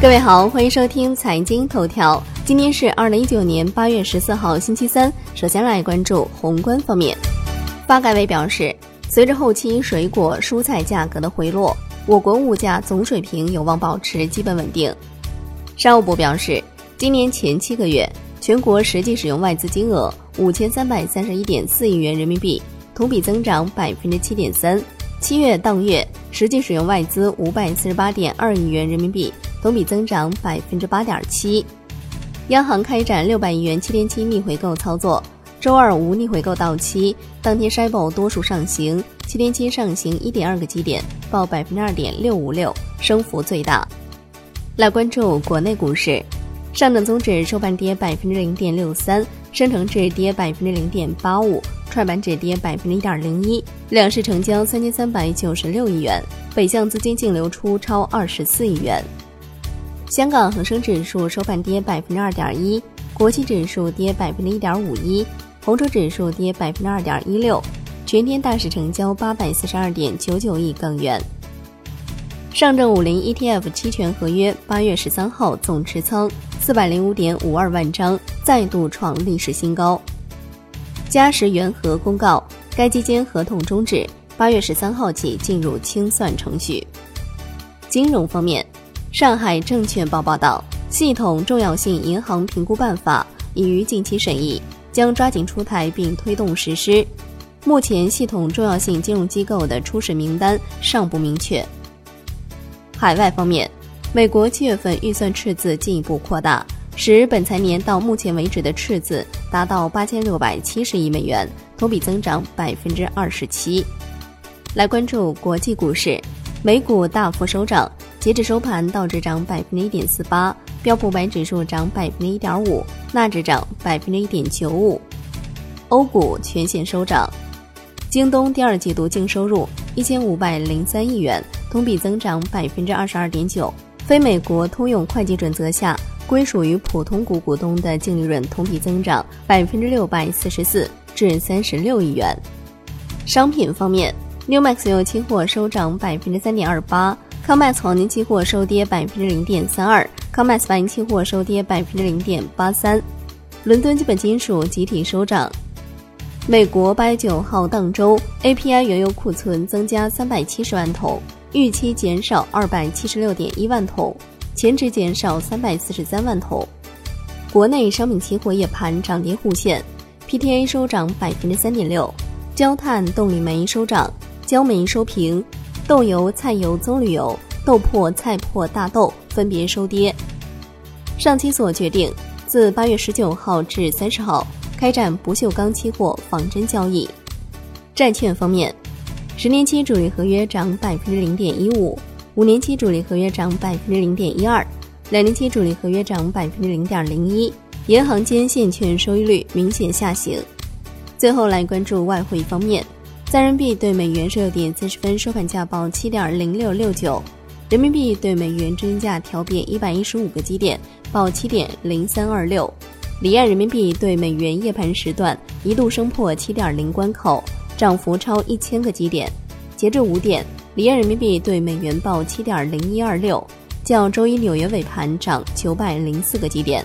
各位好，欢迎收听财经头条。今天是二零一九年八月十四号，星期三。首先来关注宏观方面。发改委表示，随着后期水果、蔬菜价格的回落，我国物价总水平有望保持基本稳定。商务部表示，今年前七个月，全国实际使用外资金额五千三百三十一点四亿元人民币，同比增长百分之七点三。七月当月实际使用外资五百四十八点二亿元人民币。同比增长百分之八点七，央行开展六百亿元七天期逆回购操作，周二无逆回购到期，当天 SHIBO 多数上行，七天期上行一点二个基点，报百分之二点六五六，升幅最大。来关注国内股市，上证综指收盘跌百分之零点六三，深成指跌百分之零点八五，创业板指跌百分之一点零一，两市成交三千三百九十六亿元，北向资金净流出超二十四亿元。香港恒生指数收盘跌百分之二点一，国际指数跌百分之一点五一，红筹指数跌百分之二点一六，全天大市成交八百四十二点九九亿港元。上证五零 ETF 期权合约八月十三号总持仓四百零五点五二万张，再度创历史新高。嘉实元和公告，该基金合同终止，八月十三号起进入清算程序。金融方面。上海证券报报道，系统重要性银行评估办法已于近期审议，将抓紧出台并推动实施。目前，系统重要性金融机构的初始名单尚不明确。海外方面，美国七月份预算赤字进一步扩大，使本财年到目前为止的赤字达到八千六百七十亿美元，同比增长百分之二十七。来关注国际股市，美股大幅收涨。截止收盘，道指涨百分之一点四八，标普白指数涨百分之一点五，纳指涨百分之一点九五。欧股全线收涨，京东第二季度净收入一千五百零三亿元，同比增长百分之二十二点九。非美国通用会计准则下，归属于普通股股东的净利润同比增长百分之六百四十四，至三十六亿元。商品方面，New Max 油期货收涨百分之三点二八。康麦斯黄金期货收跌百分之零点三二，康麦斯白银期货收跌百分之零点八三，伦敦基本金属集体收涨。美国八月九号当周 API 原油库存增加三百七十万桶，预期减少二百七十六点一万桶，前值减少三百四十三万桶。国内商品期货夜盘涨跌互现，PTA 收涨百分之三点六，焦炭、动力煤收涨，焦煤收平。豆油、菜油、棕榈油、豆粕、菜粕、大豆分别收跌。上期所决定，自八月十九号至三十号开展不锈钢期货仿真交易。债券方面，十年期主力合约涨百分之零点一五，五年期主力合约涨百分之零点一二，两年期主力合约涨百分之零点零一。银行间现券收益率明显下行。最后来关注外汇方面。在人民币对美元十六点三十分收盘价报七点零六六九，人民币对美元中间价调变一百一十五个基点，报七点零三二六。离岸人民币对美元夜盘时段一度升破七点零关口，涨幅超一千个基点。截至五点，离岸人民币对美元报七点零一二六，较周一纽约尾盘涨九百零四个基点。